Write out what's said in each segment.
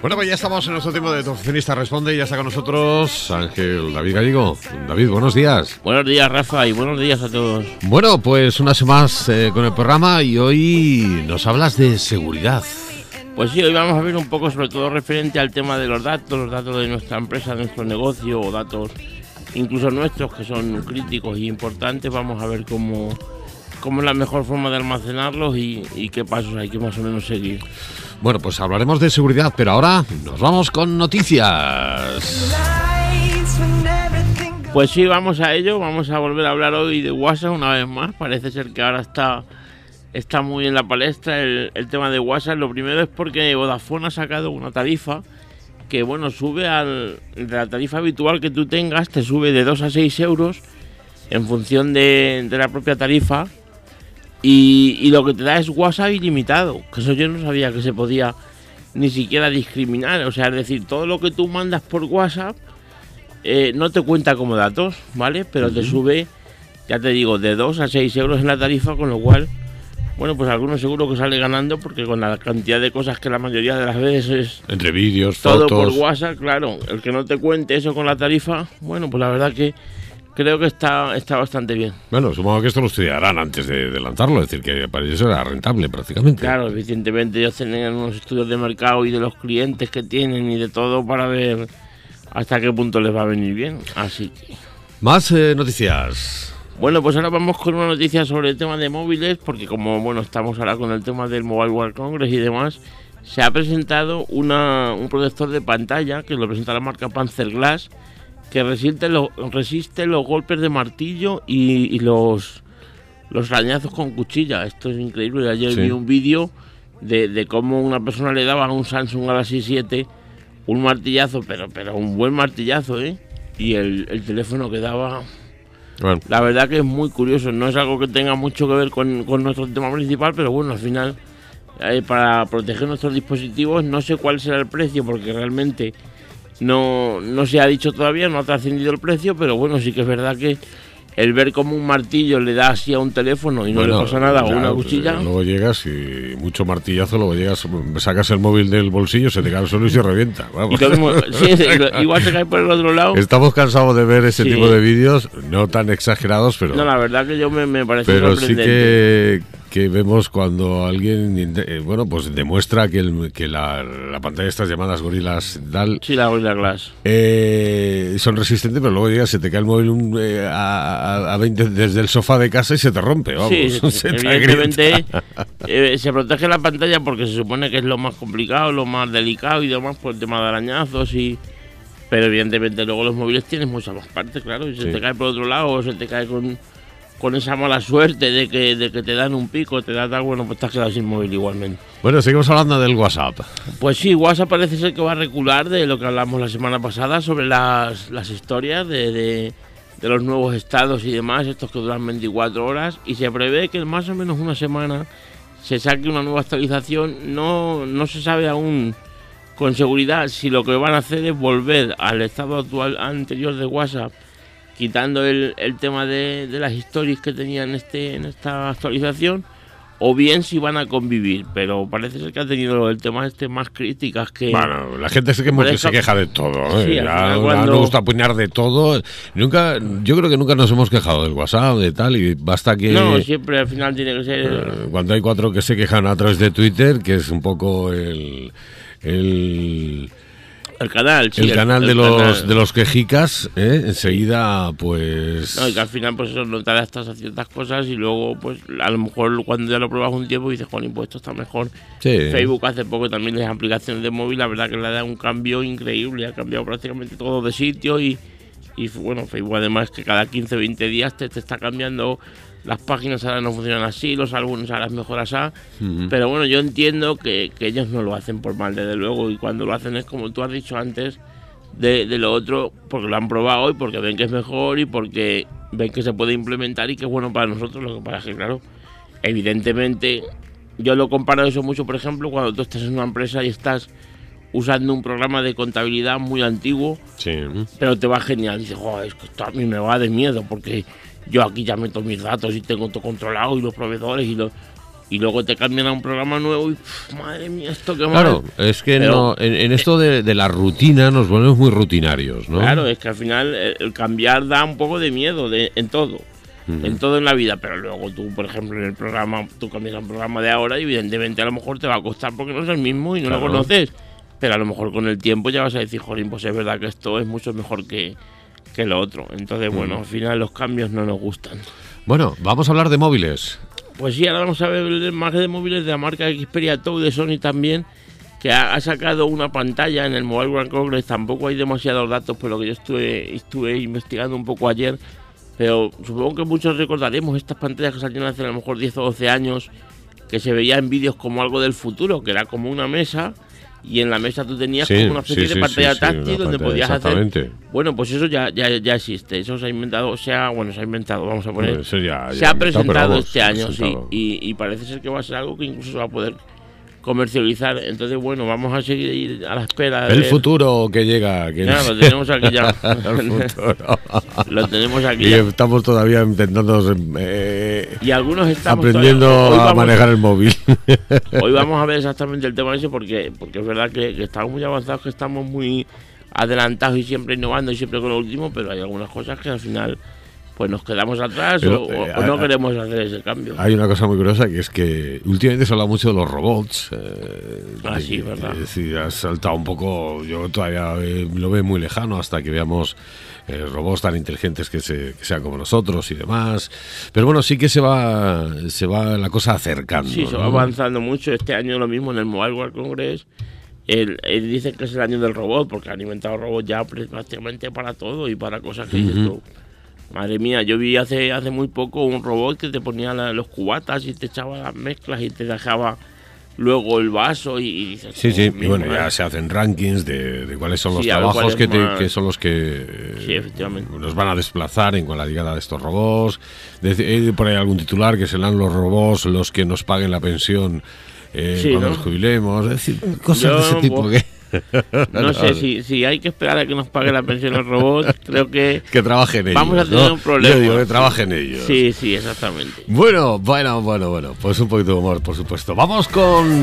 Bueno, pues ya estamos en nuestro tiempo de Tu Oficinista Responde y ya está con nosotros Ángel David Gallego. David, buenos días. Buenos días, Rafa, y buenos días a todos. Bueno, pues una semana más eh, con el programa y hoy nos hablas de seguridad. Pues sí, hoy vamos a ver un poco sobre todo referente al tema de los datos, los datos de nuestra empresa, de nuestro negocio o datos incluso nuestros que son críticos y importantes. Vamos a ver cómo, cómo es la mejor forma de almacenarlos y, y qué pasos hay que más o menos seguir. Bueno, pues hablaremos de seguridad, pero ahora nos vamos con noticias. Pues sí, vamos a ello. Vamos a volver a hablar hoy de WhatsApp una vez más. Parece ser que ahora está, está muy en la palestra el, tema de WhatsApp. Lo primero es porque Vodafone ha sacado una tarifa que, bueno, sube al, de la tarifa habitual que tú tengas, te sube de 2 a 6 euros en función de la propia tarifa y, y, lo que te da es WhatsApp ilimitado, que eso yo no sabía que se podía ni siquiera discriminar. O sea, es decir, todo lo que tú mandas por WhatsApp eh, no te cuenta como datos, ¿vale? Pero uh -huh. te sube, ya te digo, de 2 a 6 euros en la tarifa, con lo cual, bueno, pues algunos seguro que sale ganando porque con la cantidad de cosas que la mayoría de las veces es... Entre vídeos, todo fotos... por WhatsApp, claro. El que no te cuente eso con la tarifa, bueno, pues la verdad que creo que está, está bastante bien. Bueno, supongo que esto lo estudiarán antes de, de lanzarlo, es decir, que para ellos era rentable prácticamente. Claro, evidentemente ellos tienen unos estudios de mercado y de los clientes que tienen y de todo para ver hasta qué punto les va a venir bien. Así que... Más eh, noticias. Bueno, pues ahora vamos con una noticia sobre el tema de móviles, porque como bueno estamos ahora con el tema del Mobile World Congress y demás, se ha presentado una, un protector de pantalla que lo presenta la marca Panzer Glass, que resiste, lo, resiste los golpes de martillo y, y, los, los arañazos con cuchilla. Esto es increíble. Ayer sí. vi un vídeo de, de, cómo una persona le daba a un Samsung Galaxy 7 un martillazo, pero, pero un buen martillazo, ¿eh? Y el, el teléfono quedaba... Bueno. La verdad que es muy curioso. No es algo que tenga mucho que ver con, con nuestro tema principal, pero bueno, al final, eh, para proteger nuestros dispositivos, no sé cuál será el precio, porque realmente no, no se ha dicho todavía, no ha trascendido el precio, pero bueno, sí que es verdad que el ver como un martillo le da así a un teléfono y no bueno, le pasa nada, o una cuchilla. Luego llegas y mucho martillazo, luego llegas, sacas el móvil del bolsillo, se te cae el suelo y se revienta. Vamos. Y mismo, sí, igual se cae por el otro lado. Estamos cansados de ver ese sí. tipo de vídeos, no tan exagerados, pero. No, la verdad que yo me, me parece Pero sí que, que vemos cuando alguien, eh, bueno, pues demuestra que, el, que la, la, pantalla de estas llamadas gorilas tal. Sí, la Gorilla Glass. Eh, son resistentes, pero luego llega, se te cae el móvil un, eh, a, a, 20 desde el sofá de casa y se te rompe, vamos. Sí, se evidentemente se protege la pantalla porque se supone que es lo más complicado, lo más delicado y demás por el tema de arañazos y. Pero evidentemente luego los móviles tienen muchas más partes, claro. Y se sí. te cae por otro lado o se te cae con con esa mala suerte de que, de que te dan un pico, te da tal, bueno, pues te has quedado sin móvil igualmente. Bueno, seguimos hablando del WhatsApp. Pues sí, WhatsApp parece ser que va a recular de lo que hablamos la semana pasada sobre las, las historias de, de, de, los nuevos estados y demás, estos que duran 24 horas, y se prevé que en más o menos una semana se saque una nueva actualización. No, no se sabe aún con seguridad si lo que van a hacer es volver al estado actual anterior de WhatsApp quitando el, el tema de, de, las historias que tenía en, este, en esta actualización, o bien si van a convivir, pero parece ser que ha tenido el tema este más críticas que... Bueno, la gente se, que se queja de todo, ¿eh? sí, cuando... nos gusta apuñar de todo, nunca, yo creo que nunca nos hemos quejado del WhatsApp, de tal, y basta que... No, siempre al final tiene que ser... Eh, cuando hay cuatro que se quejan a través de Twitter, que es un poco el... el el canal, sí, el, el canal de el los canal. de los quejicas, ¿eh? enseguida pues no, y que al final pues eso no te adaptas a ciertas cosas y luego pues a lo mejor cuando ya lo pruebas un tiempo dices, pues esto está mejor. Sí. Facebook hace poco también las aplicaciones de móvil, la verdad que le da un cambio increíble, ha cambiado prácticamente todo de sitio y, y bueno, Facebook además que cada 15 20 días te, te está cambiando las páginas ahora no funcionan así, los álbumes ahora es mejor así, uh -huh. pero bueno, yo entiendo que, que, ellos no lo hacen por mal, desde luego, y cuando lo hacen es como tú has dicho antes, de, de, lo otro, porque lo han probado y porque ven que es mejor y porque ven que se puede implementar y que es bueno para nosotros, lo que pasa es que, claro, evidentemente, yo lo comparo eso mucho, por ejemplo, cuando tú estás en una empresa y estás usando un programa de contabilidad muy antiguo, sí. pero te va genial, dices, oh, es que esto a mí me va de miedo, porque yo aquí ya meto mis datos y tengo todo controlado y los proveedores y los... y luego te cambian a un programa nuevo y madre mía, esto que Claro, es que no, en, esto de, la rutina nos volvemos muy rutinarios, ¿no? Claro, es que al final el, cambiar da un poco de miedo de, en todo. En todo en la vida, pero luego tú, por ejemplo, en el programa, tú cambias a un programa de ahora y evidentemente a lo mejor te va a costar porque no es el mismo y no lo conoces. Pero a lo mejor con el tiempo ya vas a decir, jolín, pues es verdad que esto es mucho mejor que, que lo otro. Entonces, bueno, al final los cambios no nos gustan. Bueno, vamos a hablar de móviles. Pues sí, ahora vamos a ver más de móviles de la marca Xperia Tow de Sony también, que ha, sacado una pantalla en el Mobile World Congress. Tampoco hay demasiados datos, por lo que yo estuve, estuve investigando un poco ayer. Pero supongo que muchos recordaremos estas pantallas que salieron hace a lo mejor 10 o 12 años, que se veía en vídeos como algo del futuro, que era como una mesa y en la mesa tú tenías como una especie de pantalla táctil donde podías hacer bueno pues eso ya, ya, ya existe eso se ha inventado o sea bueno se ha inventado vamos a poner. Se ha presentado este año sí y, y, parece ser que va a ser algo que incluso se va a poder comercializar. Entonces, bueno, vamos a seguir a la espera. El futuro que llega. Que lo tenemos aquí ya. lo tenemos aquí. Y estamos todavía intentando. Eh, y algunos estamos aprendiendo a manejar el móvil. hoy vamos a ver exactamente el tema ese porque, porque es verdad que, que estamos muy avanzados, que estamos muy adelantados y siempre innovando y siempre con lo último, pero hay algunas cosas que al final pues nos quedamos atrás o, eh, no queremos hacer ese cambio. Hay una cosa muy curiosa que es que últimamente se habla mucho de los robots. Eh, ah, sí, verdad. Es decir, ha saltado un poco, yo todavía eh, lo veo muy lejano hasta que veamos robots tan inteligentes que, se, que, sean como nosotros y demás. Pero bueno, sí que se va, se va la cosa acercando. Sí, se va avanzando mucho. Este año lo mismo en el Mobile World Congress. Él, dice que es el año del robot porque han inventado robots ya prácticamente para todo y para cosas que Madre mía, yo vi hace, hace muy poco un robot que te ponía los cubatas y te echaba las mezclas y te dejaba luego el vaso y, dices, sí sí y bueno ya se hacen rankings de, cuáles son los trabajos que, que, son los que sí, efectivamente. nos van a desplazar en con la llegada de estos robots. De, por ahí algún titular que serán los robots los que nos paguen la pensión eh, cuando nos jubilemos es decir cosas de ese tipo que no sé si, si hay que esperar a que nos pague la pensión el robot, creo que... Que trabajen ellos. Vamos a tener un problema. Yo digo que trabajen ellos. Sí, sí, exactamente. Bueno, bueno, bueno, bueno. Pues un poquito de humor, por supuesto. Vamos con...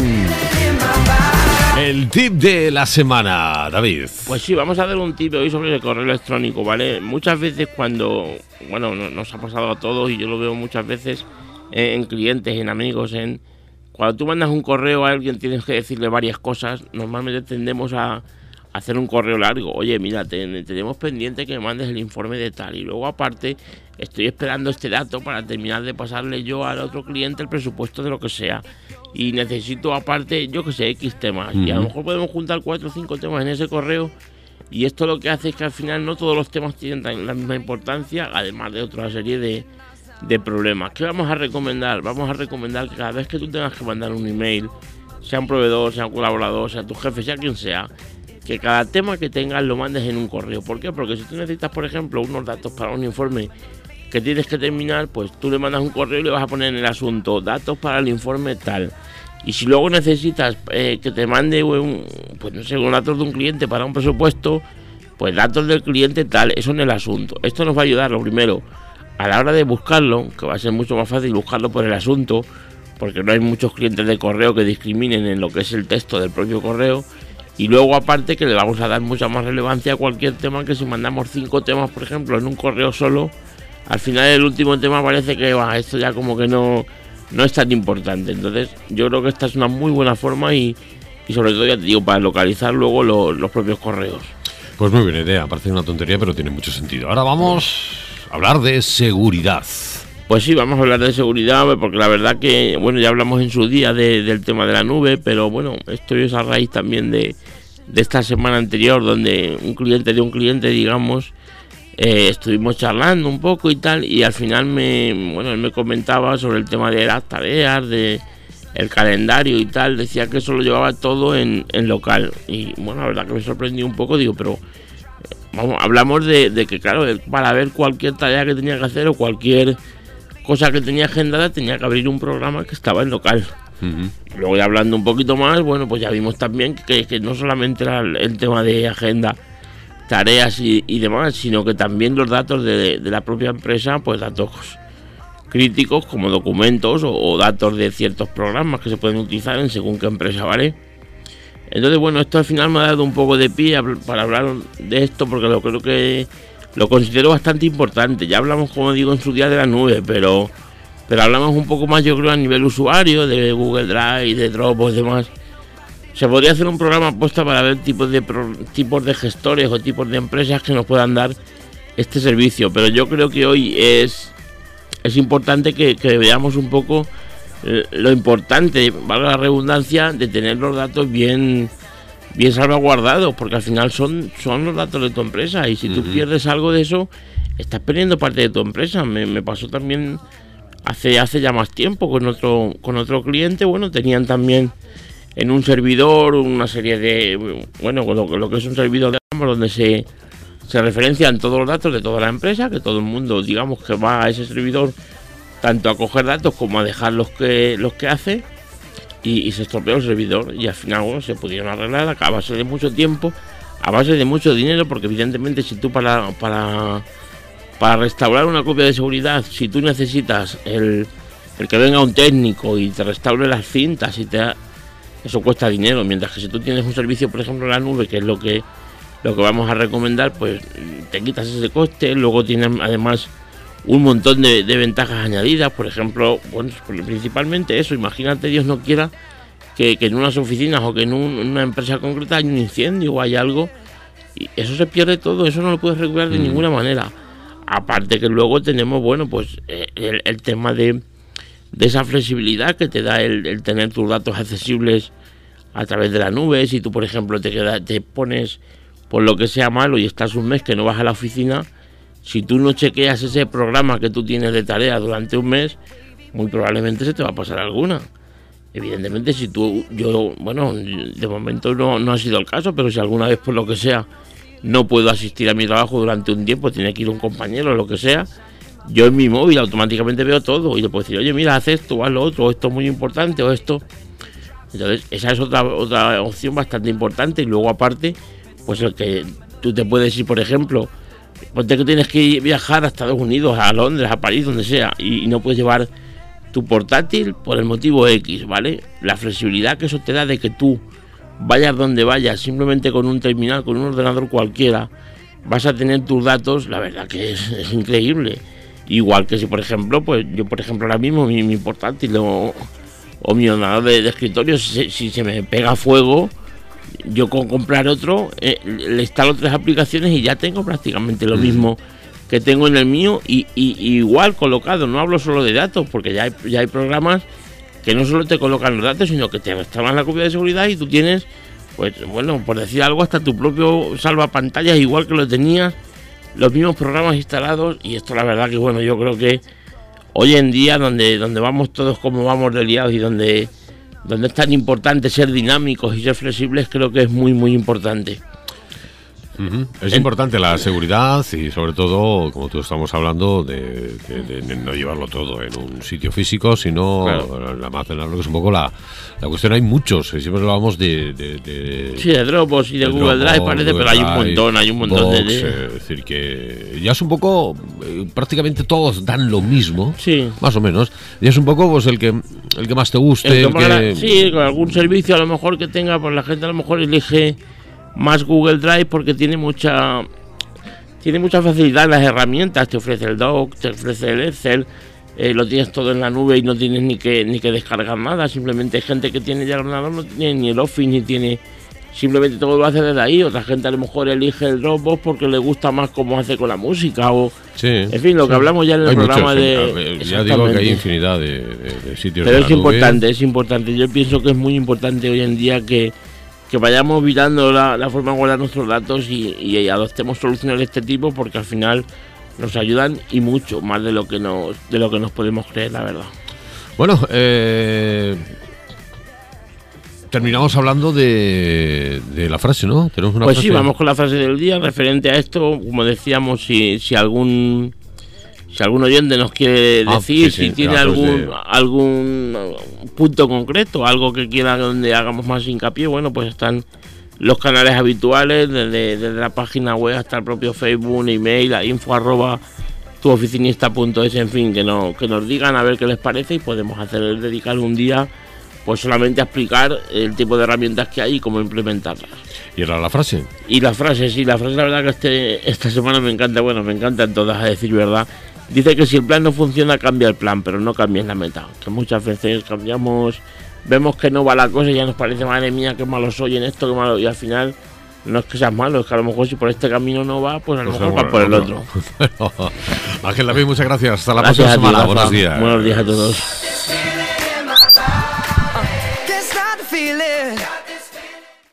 El tip de la semana, David. Pues sí, vamos a dar un tip hoy sobre el correo electrónico, ¿vale? Muchas veces cuando, bueno, nos ha pasado a todos y yo lo veo muchas veces en clientes, en amigos, en, cuando tú mandas un correo a alguien tienes que decirle varias cosas. Normalmente tendemos a hacer un correo largo. Oye, mira, tenemos pendiente que me mandes el informe de tal. Y luego aparte estoy esperando este dato para terminar de pasarle yo al otro cliente el presupuesto de lo que sea. Y necesito aparte, yo que sé, X temas. Y a lo mejor podemos juntar cuatro o cinco temas en ese correo. Y esto lo que hace es que al final no todos los temas tienen la misma importancia, además de otra serie de, de problemas. ¿Qué vamos a recomendar? Vamos a recomendar que cada vez que tú tengas que mandar un email, sea un proveedor, sea un colaborador, sea tu jefe, sea quien sea, que cada tema que tengas lo mandes en un correo. ¿Por qué? Porque si tú necesitas, por ejemplo, unos datos para un informe que tienes que terminar, pues tú le mandas un correo y le vas a poner en el asunto datos para el informe tal. Y si luego necesitas eh, que te mande un, pues no sé, un datos de un cliente para un presupuesto, pues datos del cliente tal, eso en el asunto. Esto nos va a ayudar, lo primero, a la hora de buscarlo, que va a ser mucho más fácil buscarlo por el asunto, porque no hay muchos clientes de correo que discriminen en lo que es el texto del propio correo. Y luego aparte que le vamos a dar mucha más relevancia a cualquier tema que si mandamos cinco temas, por ejemplo, en un correo solo, al final el último tema parece que esto ya como que no, no es tan importante. Entonces yo creo que esta es una muy buena forma y, sobre todo ya te digo, para localizar luego los propios correos. Pues muy buena idea, parece una tontería, pero tiene mucho sentido. Ahora vamos hablar de seguridad. Pues sí, vamos a hablar de seguridad, porque la verdad que, bueno, ya hablamos en su día del tema de la nube, pero bueno, esto es a raíz también de, esta semana anterior, donde un cliente de un cliente, digamos, eh, estuvimos charlando un poco y tal, y al final me, bueno, él me comentaba sobre el tema de las tareas, de el calendario y tal, decía que eso lo llevaba todo en, en local. Y bueno, la verdad que me sorprendió un poco, digo, pero hablamos de, que, claro, para ver cualquier tarea que tenía que hacer o cualquier cosa que tenía agendada, tenía que abrir un programa que estaba en local. Luego ya hablando un poquito más, bueno, pues ya vimos también que, no solamente era el tema de agenda, tareas y, demás, sino que también los datos de, la propia empresa, pues datos críticos como documentos o, datos de ciertos programas que se pueden utilizar en según qué empresa, ¿vale? Entonces, bueno, esto al final me ha dado un poco de pie para hablar de esto porque lo creo que lo considero bastante importante. Ya hablamos, como digo, en su día de la nube, pero, pero hablamos un poco más, yo creo, a nivel usuario, de Google Drive, de Dropbox y demás. Se podría hacer un programa puesto para ver tipos de, tipos de gestores o tipos de empresas que nos puedan dar este servicio, pero yo creo que hoy es, es importante que, veamos un poco lo importante, valga la redundancia, de tener los datos bien, bien salvaguardados, porque al final son, son los datos de tu empresa y si tú pierdes algo de eso, estás perdiendo parte de tu empresa. Me, pasó también hace, hace ya más tiempo con otro, con otro cliente, bueno, tenían también en un servidor una serie de, bueno, lo, lo que es un servidor de donde se se referencian todos los datos de toda la empresa, que todo el mundo, digamos, que va a ese servidor tanto a coger datos como a dejar los que, los que hace y, se estropeó el servidor y al final se pudieron arreglar a base de mucho tiempo, a base de mucho dinero, porque evidentemente si tú para, para, para restaurar una copia de seguridad, si tú necesitas el, el que venga un técnico y te restaure las cintas y te... Eso cuesta dinero, mientras que si tú tienes un servicio, por ejemplo, en la nube, que es lo que lo que vamos a recomendar, pues te quitas ese coste, luego tienes además un montón de, ventajas añadidas, por ejemplo, bueno, principalmente eso, imagínate Dios no quiera que, en unas oficinas o que en, una empresa concreta hay un incendio o hay algo, y eso se pierde todo, eso no lo puedes recuperar de mm. ninguna manera. Aparte que luego tenemos, bueno, pues eh, el, tema de, esa flexibilidad que te da el, tener tus datos accesibles a través de la nube, si tú por ejemplo te, queda, te pones por lo que sea malo y estás un mes que no vas a la oficina, si tú no chequeas ese programa que tú tienes de tarea durante un mes, muy probablemente se te va a pasar alguna. Evidentemente, si tú, yo, bueno, de momento no, no ha sido el caso, pero si alguna vez por lo que sea no puedo asistir a mi trabajo durante un tiempo, tiene que ir un compañero o lo que sea, yo en mi móvil automáticamente veo todo y le puedo decir, oye, mira, haz esto, haz lo otro, o esto es muy importante, o esto. Entonces, esa es otra, otra opción bastante importante. Y luego, aparte, pues el que tú te puedes ir, por ejemplo, ponte que tienes que viajar a Estados Unidos, a Londres, a París, donde sea, y, no puedes llevar tu portátil por el motivo X, ¿vale? La flexibilidad que eso te da de que tú vayas donde vayas, simplemente con un terminal, con un ordenador cualquiera, vas a tener tus datos, la verdad que es, increíble. Igual que si, por ejemplo, pues yo, por ejemplo, ahora mismo mi, portátil o, mi ordenador de, escritorio, si, se me pega fuego, yo con comprar otro eh, le instalo tres aplicaciones y ya tengo prácticamente lo mismo que tengo en el mío y, igual colocado. No hablo solo de datos, porque ya hay, ya hay programas que no solo te colocan los datos, sino que te restauran la copia de seguridad y tú tienes, pues bueno, por decir algo, hasta tu propio salvapantallas, igual que lo tenías, los mismos programas instalados. Y esto la verdad que bueno, yo creo que hoy en día, donde, donde vamos todos como vamos de liados y donde donde es tan importante ser dinámicos y ser flexibles, creo que es muy, muy importante. Es importante la seguridad y sobre todo, como tú estamos hablando, de, no llevarlo todo en un sitio físico, sino almacenarlo, que es un poco la, la cuestión. Hay muchos, eh, siempre hablamos de, de, Sí, de Dropbox y de, Google Drive parece, pero hay un montón, hay un montón de... Eh, es decir, que ya es un poco, eh, prácticamente todos dan lo mismo, sí. más o menos. Y es un poco pues el que el que más te guste. El Sí, con algún servicio a lo mejor que tenga, pues la gente a lo mejor elige más Google Drive porque tiene mucha tiene mucha facilidad en las herramientas, te ofrece el Doc, te ofrece el Excel, eh, lo tienes todo en la nube y no tienes ni que ni que descargar nada, simplemente gente que tiene ya el ordenador, no tiene ni el Office ni tiene simplemente todo lo hace desde ahí, otra gente a lo mejor elige el Dropbox porque le gusta más cómo hace con la música o en fin, lo que hablamos ya en el programa de ya digo que hay infinidad de, sitios Pero es importante, es importante, yo pienso que es muy importante hoy en día que que vayamos mirando la, forma de guardar nuestros datos y, adoptemos soluciones de este tipo porque al final nos ayudan y mucho más de lo que nos de lo que nos podemos creer la verdad. Bueno eh, terminamos hablando de, la frase no tenemos una pues sí vamos con la frase del día referente a esto. Como decíamos si, si algún si algún oyente nos quiere ah, decir si tiene algún algún punto concreto, algo que quiera donde hagamos más hincapié, bueno, pues están los canales habituales, desde, la página web hasta el propio Facebook, email, a info arroba tuoficinista.es, en fin, que, no, que nos digan a ver qué les parece y podemos hacer dedicar un día pues solamente a explicar el tipo de herramientas que hay y cómo implementarlas. ¿Y era la frase? Y la frase, sí, la frase la verdad que este, esta semana me encanta, bueno, me encantan todas, a decir verdad. Dice que si el plan no funciona, cambia el plan, pero no cambies la meta. Que muchas veces cambiamos, vemos que no va la cosa y ya nos parece, madre mía, qué malo soy en esto, qué malo, y al final no es que seas malo, es que a lo mejor si por este camino no va, pues a lo pues mejor va por el otro. Ángel David, muchas gracias. Hasta la próxima semana. Buenos días. Buenos días a todos.